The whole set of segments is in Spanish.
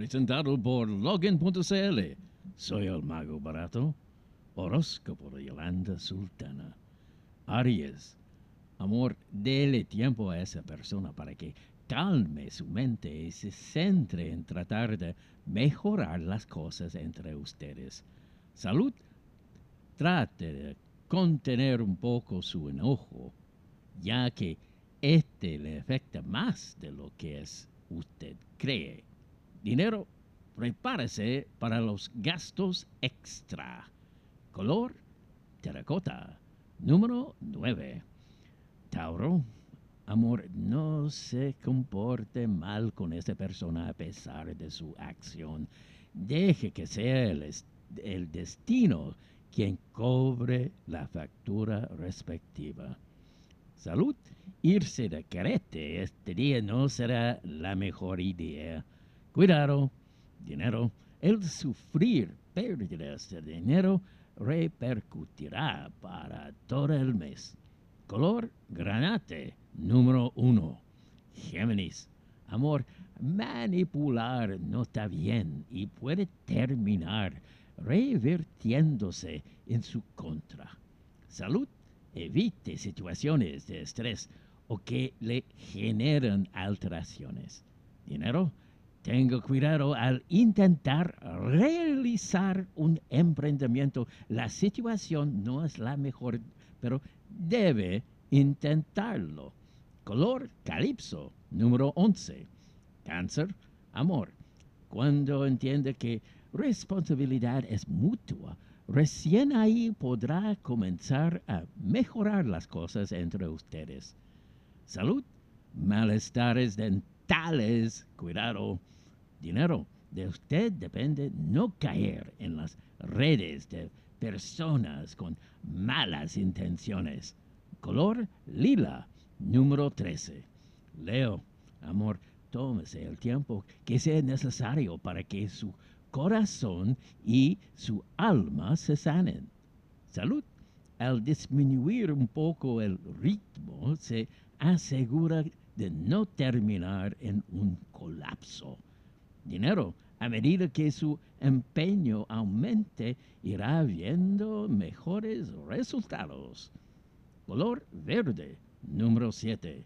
presentado por Login.cl. Soy el mago barato, horóscopo de Yolanda Sultana. Aries, amor, dele tiempo a esa persona para que calme su mente y se centre en tratar de mejorar las cosas entre ustedes. Salud, trate de contener un poco su enojo, ya que este le afecta más de lo que es usted cree. Dinero, prepárese para los gastos extra. Color, terracota. Número 9. Tauro, amor, no se comporte mal con esa persona a pesar de su acción. Deje que sea el, el destino quien cobre la factura respectiva. Salud, irse de carete este día no será la mejor idea. Cuidado, dinero, el sufrir pérdidas de dinero repercutirá para todo el mes. Color granate, número uno. Géminis, amor, manipular no está bien y puede terminar revirtiéndose en su contra. Salud, evite situaciones de estrés o que le generan alteraciones. Dinero, tenga cuidado al intentar realizar un emprendimiento. La situación no es la mejor, pero debe intentarlo. Color calipso, número 11. Cáncer, amor. Cuando entiende que responsabilidad es mutua, recién ahí podrá comenzar a mejorar las cosas entre ustedes. Salud, malestares dentales, cuidado, dinero. De usted depende no caer en las redes de personas con malas intenciones. Color lila, número 13. Leo, amor, tómese el tiempo que sea necesario para que su corazón y su alma se sanen. Salud. Al disminuir un poco el ritmo, se asegura de no terminar en un colapso. Dinero, a medida que su empeño aumente, irá viendo mejores resultados. Color verde, número 7.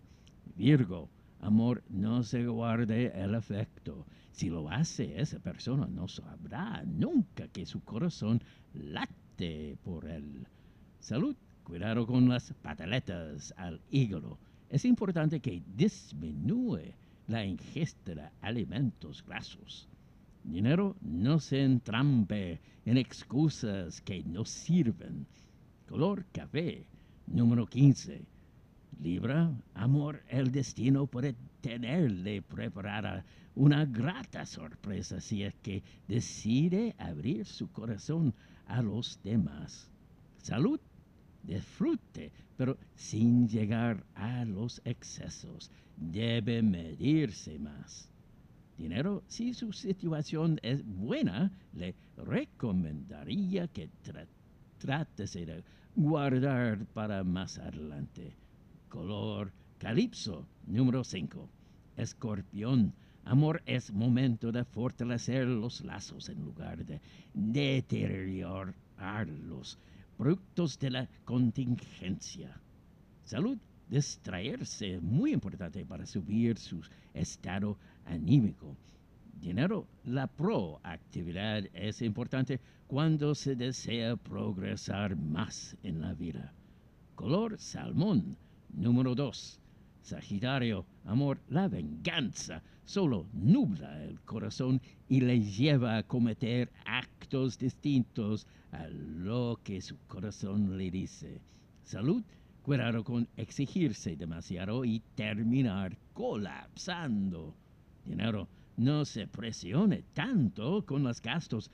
Virgo, amor, no se guarde el efecto si lo hace, esa persona no sabrá nunca que su corazón late por él. Salud, cuidado con las pataletas al hígado. Es importante que disminuye la ingesta de alimentos grasos. Dinero, no se entrampe en excusas que no sirven. Color café, número 15. Libra, amor, el destino puede tenerle preparada una grata sorpresa si es que decide abrir su corazón a los demás. Salud, disfrute, pero sin llegar a los excesos. Debe medirse más. Dinero, si su situación es buena, le recomendaría que trate de guardar para más adelante. Color calipso, número 5. Escorpión, Amor es momento de fortalecer los lazos en lugar de deteriorarlos, productos de la contingencia. Salud, distraerse, muy importante para subir su estado anímico. Dinero, la proactividad es importante cuando se desea progresar más en la vida. Color salmón, número 2. Sagitario, amor, la venganza solo nubla el corazón y le lleva a cometer actos distintos a lo que su corazón le dice. Salud, cuidado con exigirse demasiado y terminar colapsando. Dinero, no se presione tanto con los gastos.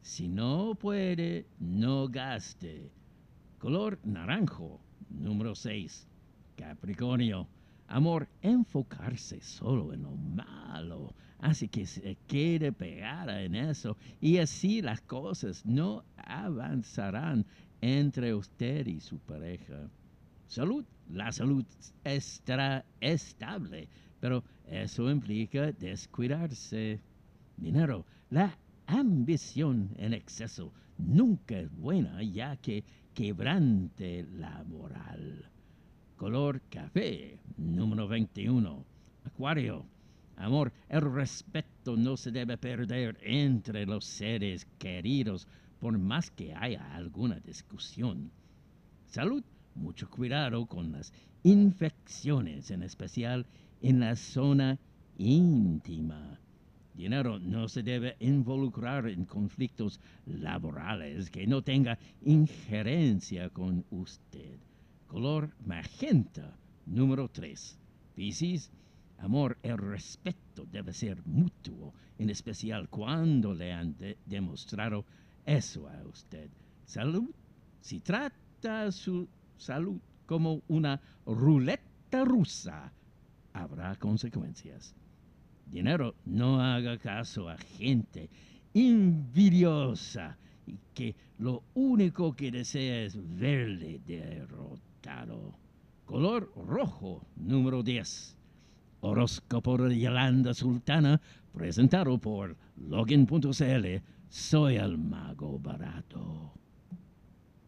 Si no puede, no gaste. Color naranjo, número 6. Capricornio, Amor, enfocarse solo en lo malo hace que se quede pegada en eso y así las cosas no avanzarán entre usted y su pareja. Salud, la salud estará estable, pero eso implica descuidarse. Dinero, la ambición en exceso nunca es buena ya que quebrante la moral. Color café, número 21. Acuario, amor, el respeto no se debe perder entre los seres queridos por más que haya alguna discusión. Salud, mucho cuidado con las infecciones, en especial en la zona íntima. Dinero no se debe involucrar en conflictos laborales que no tenga injerencia con usted. Color magenta, número 3. Piscis, amor, el respeto debe ser mutuo, en especial cuando le han demostrado eso a usted. Salud, si trata su salud como una ruleta rusa, habrá consecuencias. Dinero, no haga caso a gente envidiosa y que lo único que desea es verle derrotado. Color rojo, número 10. Horóscopo de Yolanda Sultana, presentado por login.cl. Soy el mago barato.